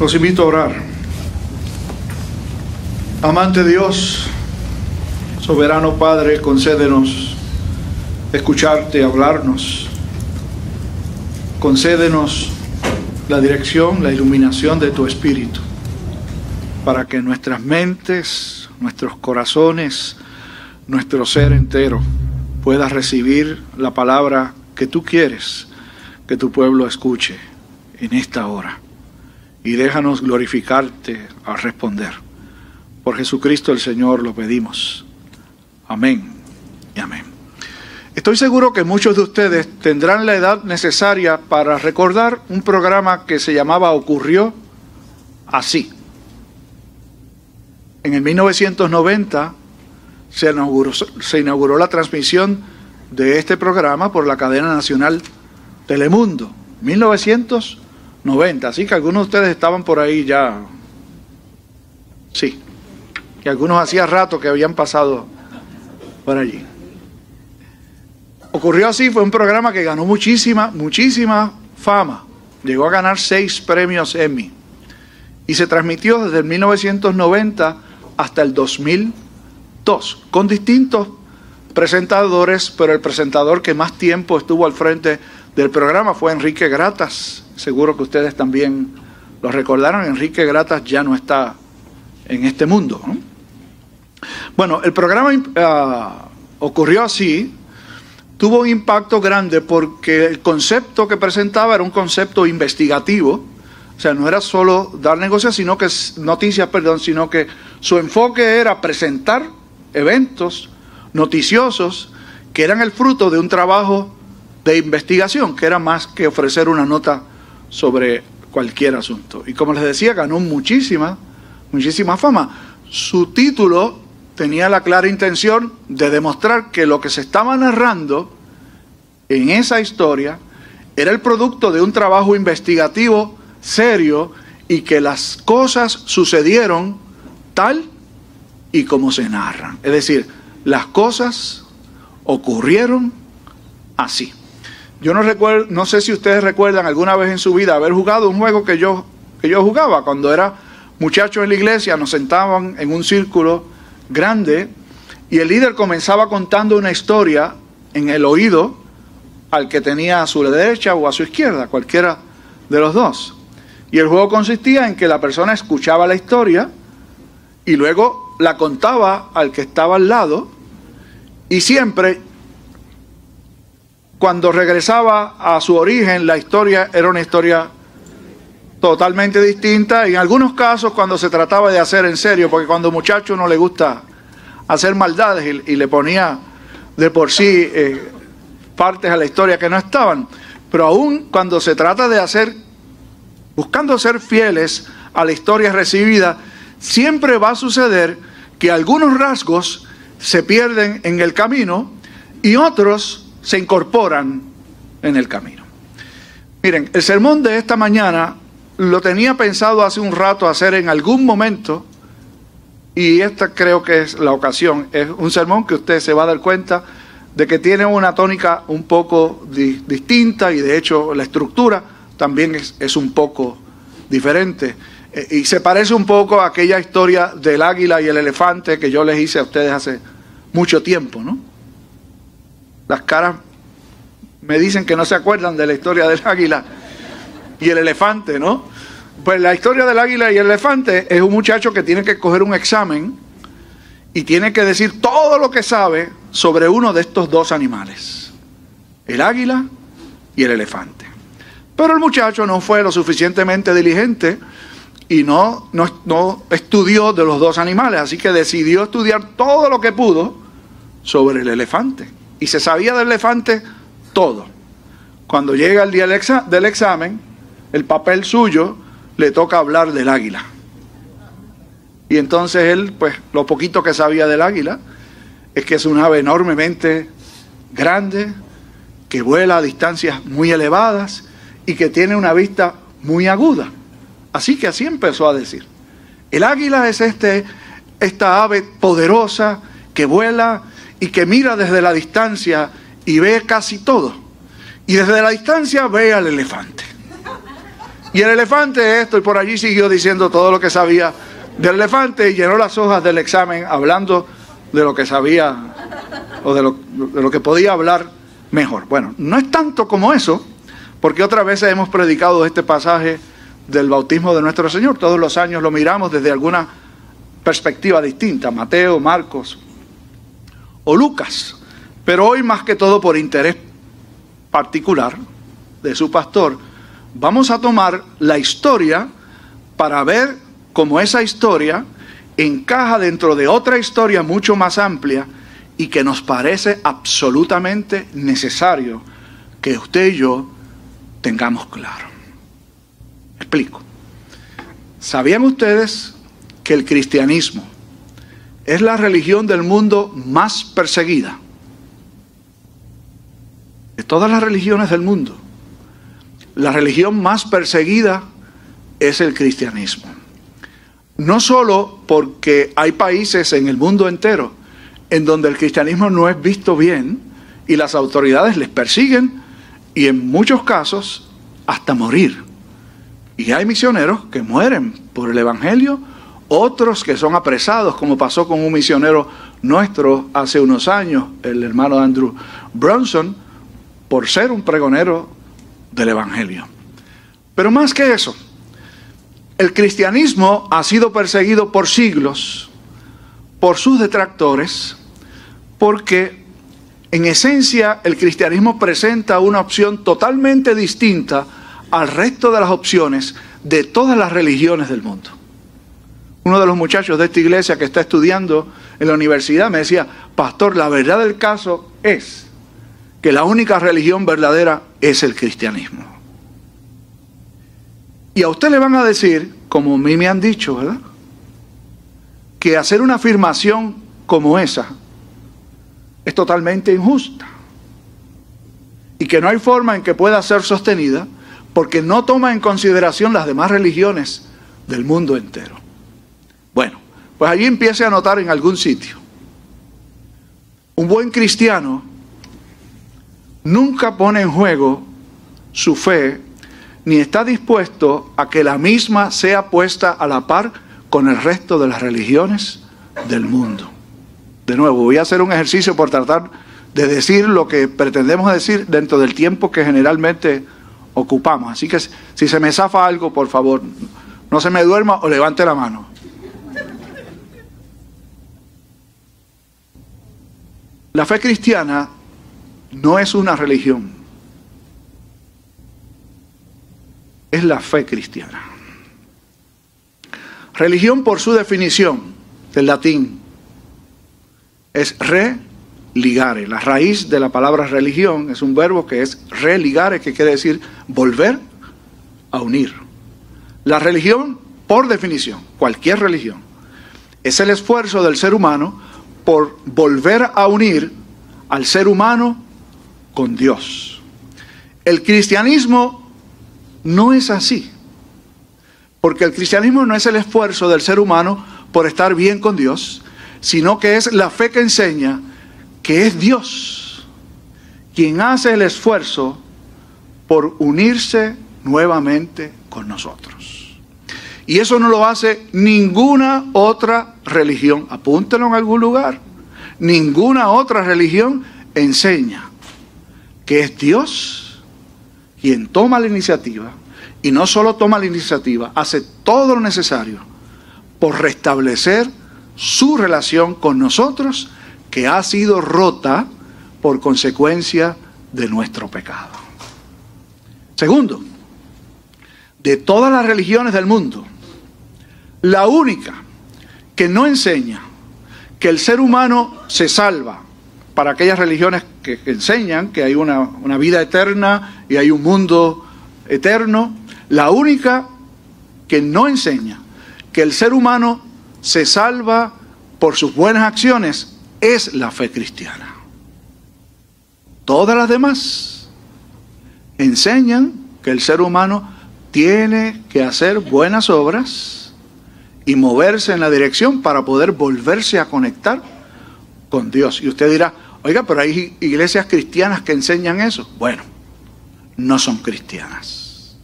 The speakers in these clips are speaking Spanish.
Los invito a orar. Amante Dios, soberano Padre, concédenos escucharte, hablarnos. Concédenos la dirección, la iluminación de tu Espíritu, para que nuestras mentes, nuestros corazones, nuestro ser entero pueda recibir la palabra que tú quieres que tu pueblo escuche en esta hora. Y déjanos glorificarte al responder. Por Jesucristo el Señor lo pedimos. Amén y amén. Estoy seguro que muchos de ustedes tendrán la edad necesaria para recordar un programa que se llamaba Ocurrió así. En el 1990 se inauguró, se inauguró la transmisión de este programa por la cadena nacional Telemundo, 1990. Así que algunos de ustedes estaban por ahí ya. Sí. Y algunos hacía rato que habían pasado por allí. Ocurrió así, fue un programa que ganó muchísima, muchísima fama. Llegó a ganar seis premios Emmy. Y se transmitió desde el 1990 hasta el 2002, con distintos presentadores, pero el presentador que más tiempo estuvo al frente del programa fue Enrique Gratas. Seguro que ustedes también lo recordaron. Enrique Gratas ya no está en este mundo. Bueno, el programa ah, ocurrió así, tuvo un impacto grande porque el concepto que presentaba era un concepto investigativo, o sea, no era solo dar negocios, sino que noticias, perdón, sino que su enfoque era presentar eventos noticiosos que eran el fruto de un trabajo de investigación, que era más que ofrecer una nota sobre cualquier asunto. Y como les decía, ganó muchísima, muchísima fama. Su título tenía la clara intención de demostrar que lo que se estaba narrando en esa historia era el producto de un trabajo investigativo serio y que las cosas sucedieron tal y como se narran. Es decir, las cosas ocurrieron así. Yo no recuerdo, no sé si ustedes recuerdan alguna vez en su vida haber jugado un juego que yo, que yo jugaba cuando era muchacho en la iglesia, nos sentaban en un círculo grande y el líder comenzaba contando una historia en el oído al que tenía a su derecha o a su izquierda, cualquiera de los dos. Y el juego consistía en que la persona escuchaba la historia y luego la contaba al que estaba al lado y siempre cuando regresaba a su origen, la historia era una historia totalmente distinta. Y en algunos casos, cuando se trataba de hacer en serio, porque cuando muchacho no le gusta hacer maldades y, le ponía de por sí eh, partes a la historia que no estaban. Pero aún cuando se trata de hacer, buscando ser fieles a la historia recibida, siempre va a suceder que algunos rasgos se pierden en el camino y otros se incorporan en el camino. Miren, el sermón de esta mañana lo tenía pensado hace un rato hacer en algún momento y esta creo que es la ocasión. Es un sermón que usted se va a dar cuenta de que tiene una tónica un poco distinta y de hecho la estructura también es, es un poco diferente. Eh, y se parece un poco a aquella historia del águila y el elefante que yo les hice a ustedes hace mucho tiempo, ¿no? Las caras me dicen que no se acuerdan de la historia del águila y el elefante, ¿no? Pues la historia del águila y el elefante es un muchacho que tiene que coger un examen y tiene que decir todo lo que sabe sobre uno de estos dos animales, el águila y el elefante. Pero el muchacho no fue lo suficientemente diligente y no, no, no, estudió de los dos animales, así que decidió estudiar todo lo que pudo sobre el elefante y se sabía del elefante todo. Cuando llega el día del examen, el papel suyo le toca hablar del águila. Y entonces él, pues lo poquito que sabía del águila, es que es un ave enormemente grande, que vuela a distancias muy elevadas y que tiene una vista muy aguda. Así que así empezó a decir. El águila es este, esta ave poderosa que vuela y que mira desde la distancia y ve casi todo. Y desde la distancia ve al elefante. Y el elefante esto, y por allí siguió diciendo todo lo que sabía del elefante y llenó las hojas del examen hablando de lo que sabía o de lo, de lo que podía hablar mejor. Bueno, no es tanto como eso, porque otras veces hemos predicado este pasaje del bautismo de nuestro Señor. Todos los años lo miramos desde alguna perspectiva distinta, Mateo, Marcos Lucas. Pero hoy más que todo por interés particular de su pastor, vamos a tomar la historia para ver cómo esa historia encaja dentro de otra historia mucho más amplia y que nos parece absolutamente necesario que usted y yo tengamos claro. Explico. ¿Sabían ustedes que el cristianismo es la religión del mundo más perseguida? De todas las religiones del mundo, la religión más perseguida es el cristianismo. No solo porque hay países en el mundo entero en donde el cristianismo no es visto bien y las autoridades les persiguen y en muchos casos hasta morir. Y hay misioneros que mueren por el Evangelio, otros que son apresados, como pasó con un misionero nuestro hace unos años, el hermano Andrew Bronson, por ser un pregonero del Evangelio. Pero más que eso, el cristianismo ha sido perseguido por siglos por sus detractores, porque en esencia el cristianismo presenta una opción totalmente distinta al resto de las opciones de todas las religiones del mundo. Uno de los muchachos de esta iglesia que está estudiando en la universidad me decía, pastor, la verdad del caso es que la única religión verdadera es el cristianismo. Y a usted le van a decir, como a mí me han dicho, ¿verdad? Que hacer una afirmación como esa es totalmente injusta. Y que no hay forma en que pueda ser sostenida porque no toma en consideración las demás religiones del mundo entero. Pues allí empiece a notar en algún sitio. Un buen cristiano nunca pone en juego su fe ni está dispuesto a que la misma sea puesta a la par con el resto de las religiones del mundo. De nuevo, voy a hacer un ejercicio por tratar de decir lo que pretendemos decir dentro del tiempo que generalmente ocupamos. Así que si se me zafa algo, por favor, no se me duerma o levante la mano. La fe cristiana no es una religión, es la fe cristiana. Religión por su definición del latín es re ligare. La raíz de la palabra religión es un verbo que es religare, que quiere decir volver a unir. La religión, por definición, cualquier religión, es el esfuerzo del ser humano por volver a unir al ser humano con Dios. El cristianismo no es así, porque el cristianismo no es el esfuerzo del ser humano por estar bien con Dios, sino que es la fe que enseña que es Dios quien hace el esfuerzo por unirse nuevamente con nosotros. Y eso no lo hace ninguna otra religión. Apúntelo en algún lugar. Ninguna otra religión enseña que es Dios quien toma la iniciativa y no solo toma la iniciativa, hace todo lo necesario por restablecer su relación con nosotros que ha sido rota por consecuencia de nuestro pecado. Segundo, de todas las religiones del mundo, la única que no enseña que el ser humano se salva para aquellas religiones que, enseñan que hay una, vida eterna y hay un mundo eterno, la única que no enseña que el ser humano se salva por sus buenas acciones es la fe cristiana. Todas las demás enseñan que el ser humano tiene que hacer buenas obras y moverse en la dirección para poder volverse a conectar con Dios. Y usted dirá, oiga, pero hay iglesias cristianas que enseñan eso. Bueno, no son cristianas.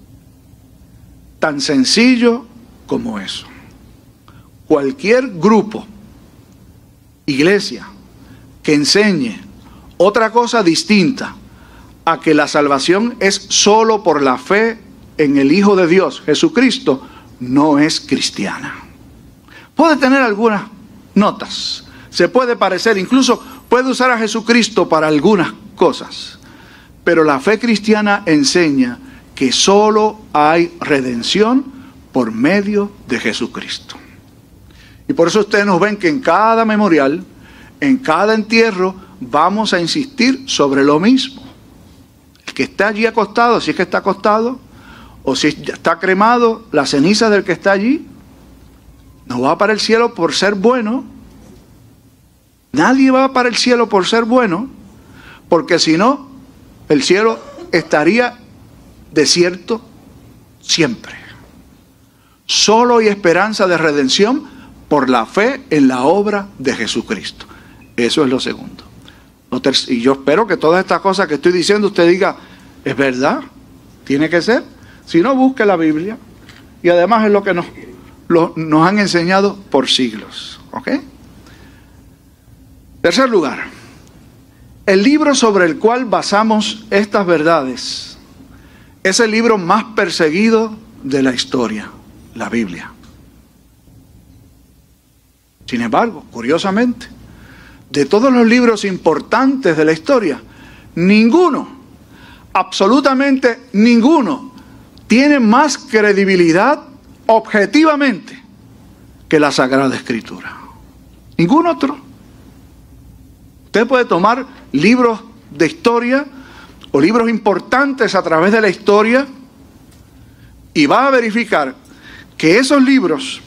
Tan sencillo como eso. Cualquier grupo, iglesia, que enseñe otra cosa distinta a que la salvación es solo por la fe en el Hijo de Dios, Jesucristo, no es cristiana. Puede tener algunas notas, se puede parecer, incluso puede usar a Jesucristo para algunas cosas, pero la fe cristiana enseña que solo hay redención por medio de Jesucristo. Y por eso ustedes nos ven que en cada memorial, en cada entierro, vamos a insistir sobre lo mismo. El que está allí acostado, si es que está acostado, o si está cremado, la ceniza del que está allí, no va para el cielo por ser bueno. Nadie va para el cielo por ser bueno, porque si no, el cielo estaría desierto siempre. Solo hay esperanza de redención por la fe en la obra de Jesucristo. Eso es lo segundo. Y yo espero que todas estas cosas que estoy diciendo usted diga, es verdad, tiene que ser. Si no, busque la Biblia. Y además es lo que nos, nos han enseñado por siglos. ¿Ok? Tercer lugar, el libro sobre el cual basamos estas verdades es el libro más perseguido de la historia, la Biblia. Sin embargo, curiosamente, de todos los libros importantes de la historia, ninguno, absolutamente ninguno, tiene más credibilidad objetivamente que la Sagrada Escritura. Ningún otro. Usted puede tomar libros de historia o libros importantes a través de la historia y va a verificar que esos libros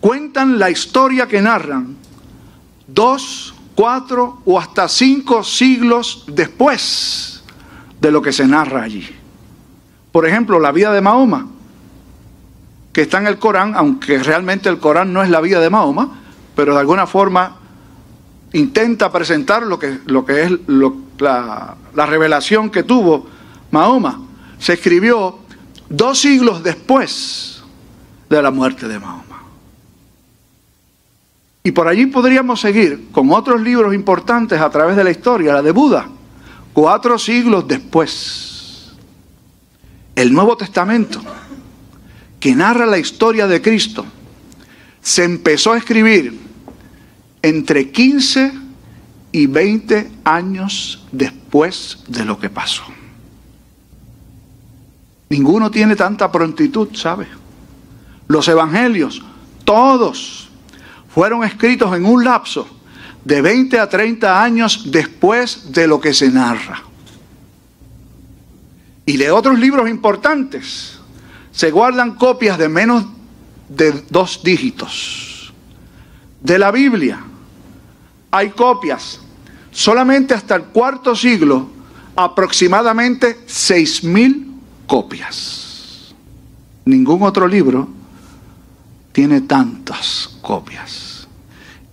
cuentan la historia que narran dos, cuatro o hasta cinco siglos después de lo que se narra allí. Por ejemplo, la vida de Mahoma, que está en el Corán, aunque realmente el Corán no es la vida de Mahoma, pero de alguna forma intenta presentar lo que, lo que es la, la revelación que tuvo Mahoma. Se escribió dos siglos después de la muerte de Mahoma. Y por allí podríamos seguir con otros libros importantes a través de la historia, la de Buda, cuatro siglos después. El Nuevo Testamento, que narra la historia de Cristo, se empezó a escribir entre 15 y 20 años después de lo que pasó. Ninguno tiene tanta prontitud, ¿sabe? Los evangelios, todos fueron escritos en un lapso de 20 a 30 años después de lo que se narra. Y de otros libros importantes se guardan copias de menos de dos dígitos. De la Biblia hay copias solamente hasta el cuarto siglo, aproximadamente 6.000 copias. Ningún otro libro tiene tantas copias.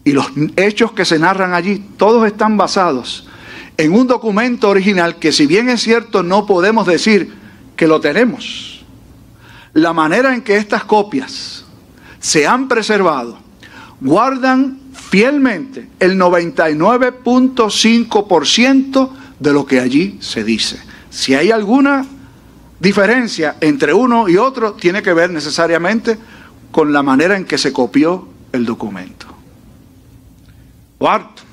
Y los hechos que se narran allí, todos están basados en un documento original que si bien es cierto no podemos decir que lo tenemos. La manera en que estas copias se han preservado guardan fielmente el 99.5% de lo que allí se dice. Si hay alguna diferencia entre uno y otro, tiene que ver necesariamente con la manera en que se copió el documento. Cuarto,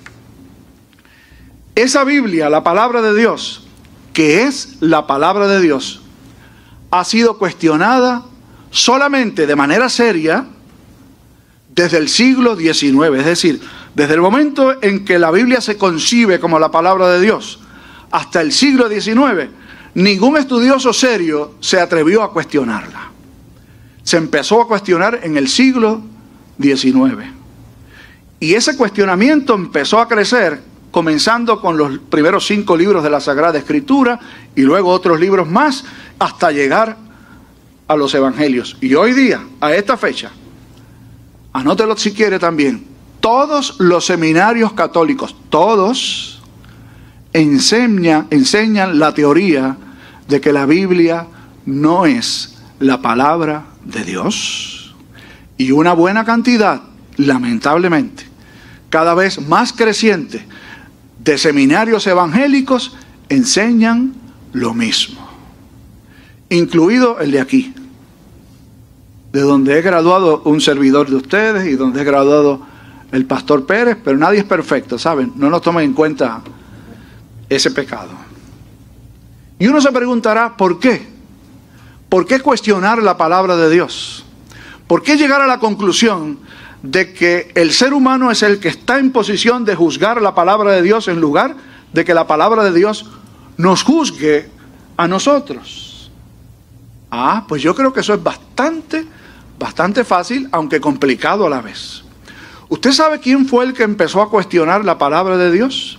esa Biblia, la palabra de Dios, que es la palabra de Dios, ha sido cuestionada solamente de manera seria desde el siglo XIX, es decir, desde el momento en que la Biblia se concibe como la palabra de Dios hasta el siglo XIX, ningún estudioso serio se atrevió a cuestionarla se empezó a cuestionar en el siglo XIX. Y ese cuestionamiento empezó a crecer comenzando con los primeros cinco libros de la Sagrada Escritura y luego otros libros más hasta llegar a los evangelios. Y hoy día, a esta fecha, anótelo si quiere también, todos los seminarios católicos, todos, enseñan, enseñan la teoría de que la Biblia no es la palabra de Dios. Y una buena cantidad, lamentablemente, cada vez más creciente, de seminarios evangélicos enseñan lo mismo, incluido el de aquí, de donde he graduado un servidor de ustedes y donde he graduado el pastor Pérez, pero nadie es perfecto, ¿saben? No nos tomen en cuenta ese pecado. Y uno se preguntará, ¿por qué? ¿Por qué cuestionar la palabra de Dios? ¿Por qué llegar a la conclusión de que el ser humano es el que está en posición de juzgar la palabra de Dios en lugar de que la palabra de Dios nos juzgue a nosotros? Ah, pues yo creo que eso es bastante, bastante fácil, aunque complicado a la vez. ¿Usted sabe quién fue el que empezó a cuestionar la palabra de Dios?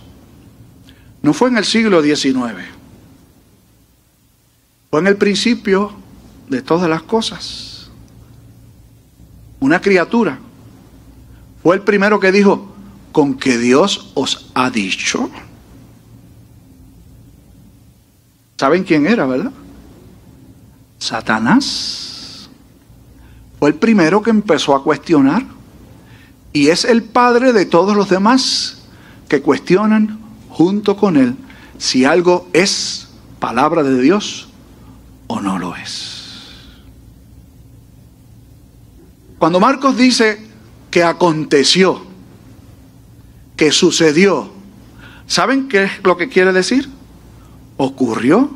No fue en el siglo XIX. Fue en el principio de todas las cosas. Una criatura. Fue el primero que dijo, con que Dios os ha dicho. ¿Saben quién era, verdad? Satanás. Fue el primero que empezó a cuestionar. Y es el padre de todos los demás que cuestionan junto con él si algo es palabra de Dios o no lo es. Cuando Marcos dice que aconteció, que sucedió, ¿saben qué es lo que quiere decir? Ocurrió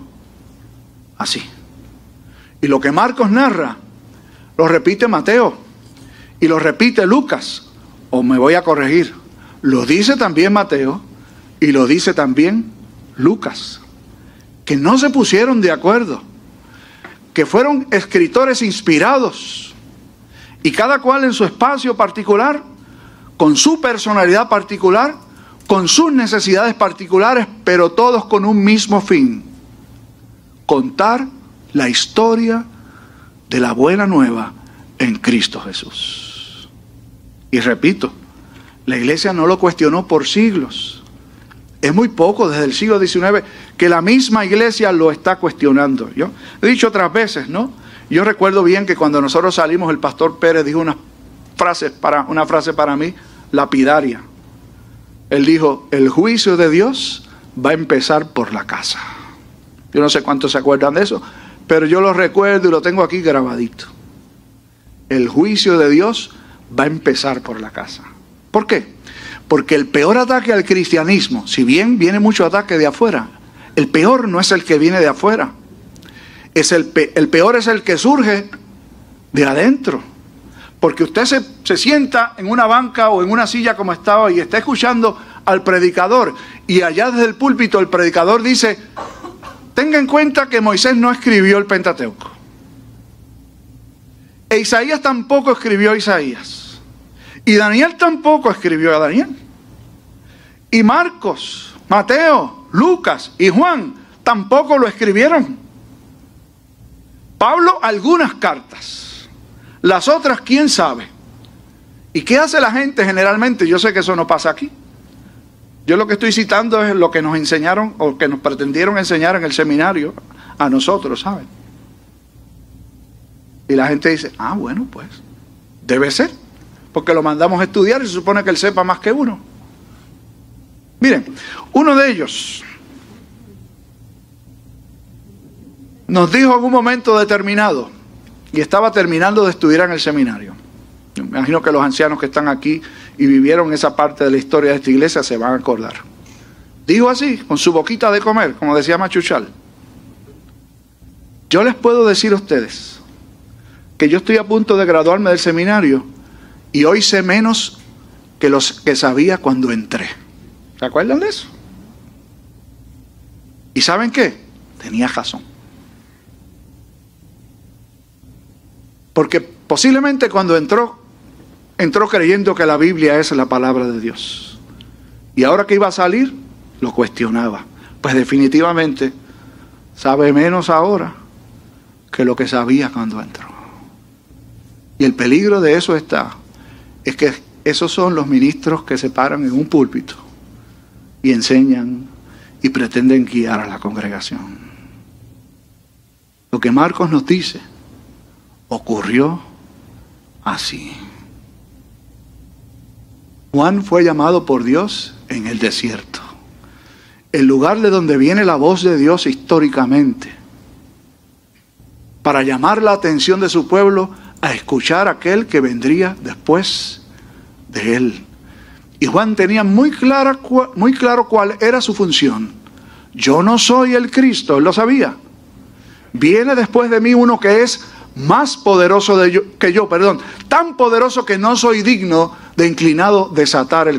así. Y lo que Marcos narra, lo repite Mateo y lo repite Lucas, o me voy a corregir, lo dice también Mateo y lo dice también Lucas, que no se pusieron de acuerdo, que fueron escritores inspirados y cada cual en su espacio particular, con su personalidad particular, con sus necesidades particulares, pero todos con un mismo fin, contar la historia de la buena nueva en Cristo Jesús. Y repito, la iglesia no lo cuestionó por siglos es muy poco desde el siglo XIX que la misma iglesia lo está cuestionando. Yo he dicho otras veces, ¿no? Yo recuerdo bien que cuando nosotros salimos, el pastor Pérez dijo una frase para, una frase para mí lapidaria. Él dijo, el juicio de Dios va a empezar por la casa. Yo no sé cuántos se acuerdan de eso, pero yo lo recuerdo y lo tengo aquí grabadito. El juicio de Dios va a empezar por la casa. ¿Por qué? Porque el peor ataque al cristianismo, si bien viene mucho ataque de afuera, el peor no es el que viene de afuera. Es el, peor es el que surge de adentro. Porque usted se, se sienta en una banca o en una silla como estaba y está escuchando al predicador y allá desde el púlpito el predicador dice, tenga en cuenta que Moisés no escribió el Pentateuco. E Isaías tampoco escribió Isaías. Y Daniel tampoco escribió a Daniel. Y Marcos, Mateo, Lucas y Juan tampoco lo escribieron. Pablo algunas cartas, las otras quién sabe. ¿Y qué hace la gente generalmente? Yo sé que eso no pasa aquí. Yo lo que estoy citando es lo que nos enseñaron o que nos pretendieron enseñar en el seminario a nosotros, ¿saben? Y la gente dice, ah, bueno, pues debe ser porque lo mandamos a estudiar y se supone que él sepa más que uno. Miren, uno de ellos nos dijo en un momento determinado, y estaba terminando de estudiar en el seminario. Me imagino que los ancianos que están aquí y vivieron esa parte de la historia de esta iglesia se van a acordar. Dijo así, con su boquita de comer, como decía Machuchal. Yo les puedo decir a ustedes que yo estoy a punto de graduarme del seminario y hoy sé menos que los que sabía cuando entré. ¿Se acuerdan de eso? ¿Y saben qué? Tenía razón. Porque posiblemente cuando entró, entró creyendo que la Biblia es la palabra de Dios. Y ahora que iba a salir, lo cuestionaba. Pues definitivamente sabe menos ahora que lo que sabía cuando entró. Y el peligro de eso está es que esos son los ministros que se paran en un púlpito y enseñan y pretenden guiar a la congregación. Lo que Marcos nos dice ocurrió así. Juan fue llamado por Dios en el desierto, el lugar de donde viene la voz de Dios históricamente, para llamar la atención de su pueblo a escuchar aquel que vendría después de él. Y Juan tenía muy, clara, muy claro cuál era su función. Yo no soy el Cristo, él lo sabía. Viene después de mí uno que es más poderoso de que yo, perdón, tan poderoso que no soy digno de inclinado desatar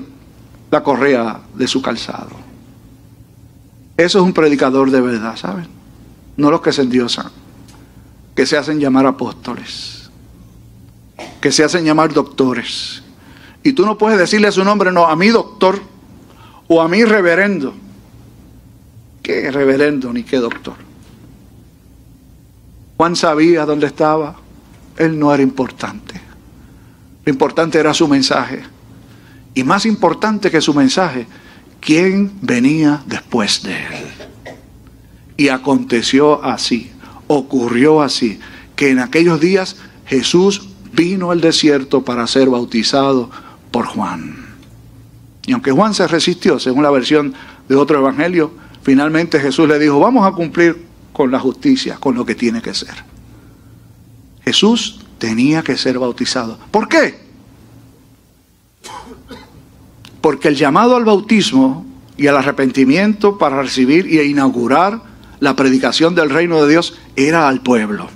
la correa de su calzado. Eso es un predicador de verdad, ¿saben? No los que se endiosan, que se hacen llamar apóstoles, que se hacen llamar doctores. Y tú no puedes decirle a su nombre, no, a mí doctor o a mí reverendo. ¿Qué reverendo ni qué doctor? Juan sabía dónde estaba. Él no era importante. Lo importante era su mensaje. Y más importante que su mensaje, quién venía después de él. Y aconteció así, ocurrió así, que en aquellos días Jesús vino al desierto para ser bautizado por Juan. Y aunque Juan se resistió, según la versión de otro evangelio, finalmente Jesús le dijo, vamos a cumplir con la justicia, con lo que tiene que ser. Jesús tenía que ser bautizado. ¿Por qué? Porque el llamado al bautismo y al arrepentimiento para recibir y inaugurar la predicación del reino de Dios era al pueblo.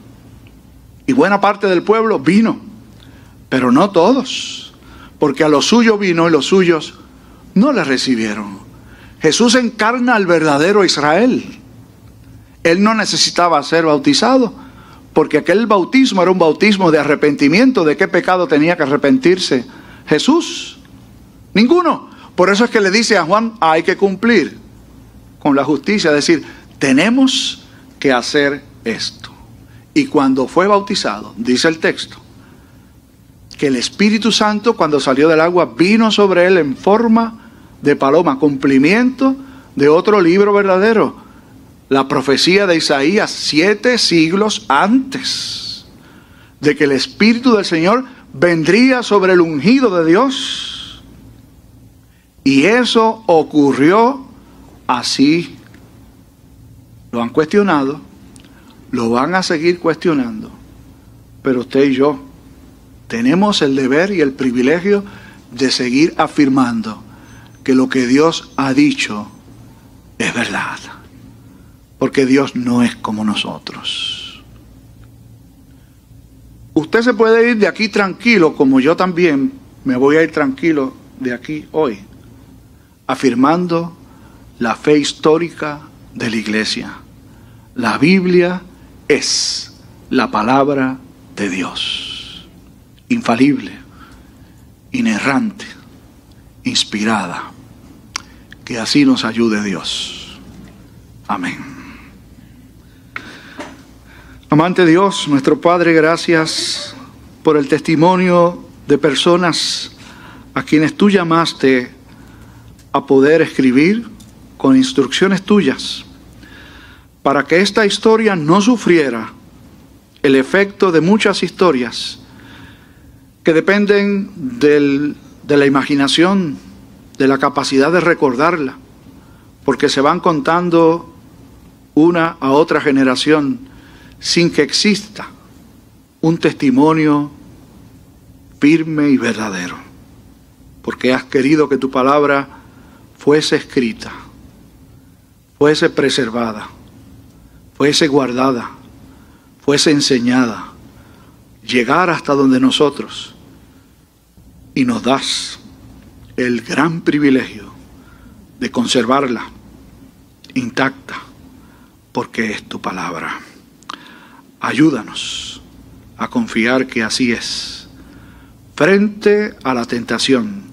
Y buena parte del pueblo vino, pero no todos, porque a los suyos vino y los suyos no le recibieron. Jesús encarna al verdadero Israel él no necesitaba ser bautizado, porque aquel bautismo era un bautismo de arrepentimiento. ¿De qué pecado tenía que arrepentirse Jesús? Ninguno. Por eso es que le dice a Juan, hay que cumplir con la justicia, es decir, tenemos que hacer esto. Y cuando fue bautizado, dice el texto, que el Espíritu Santo cuando salió del agua vino sobre él en forma de paloma, cumplimiento de otro libro verdadero, la profecía de Isaías siete siglos antes de que el Espíritu del Señor vendría sobre el ungido de Dios. Y eso ocurrió así. Lo han cuestionado, lo van a seguir cuestionando, pero usted y yo tenemos el deber y el privilegio de seguir afirmando que lo que Dios ha dicho es verdad porque Dios no es como nosotros. Usted se puede ir de aquí tranquilo, como yo también me voy a ir tranquilo de aquí hoy, afirmando la fe histórica de la iglesia. La Biblia es la palabra de Dios, infalible, inerrante, inspirada. Que así nos ayude Dios. Amén. Amante Dios, nuestro Padre, gracias por el testimonio de personas a quienes tú llamaste a poder escribir con instrucciones tuyas, para que esta historia no sufriera el efecto de muchas historias que dependen del, de la imaginación, de la capacidad de recordarla, porque se van contando una a otra generación sin que exista un testimonio firme y verdadero, porque has querido que tu palabra fuese escrita, fuese preservada, fuese guardada, fuese enseñada, llegar hasta donde nosotros, y nos das el gran privilegio de conservarla intacta, porque es tu palabra. Ayúdanos a confiar que así es, frente a la tentación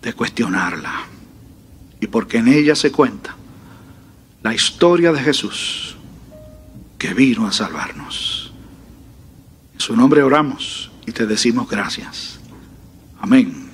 de cuestionarla. Y porque en ella se cuenta la historia de Jesús que vino a salvarnos. En su nombre oramos y te decimos gracias. Amén.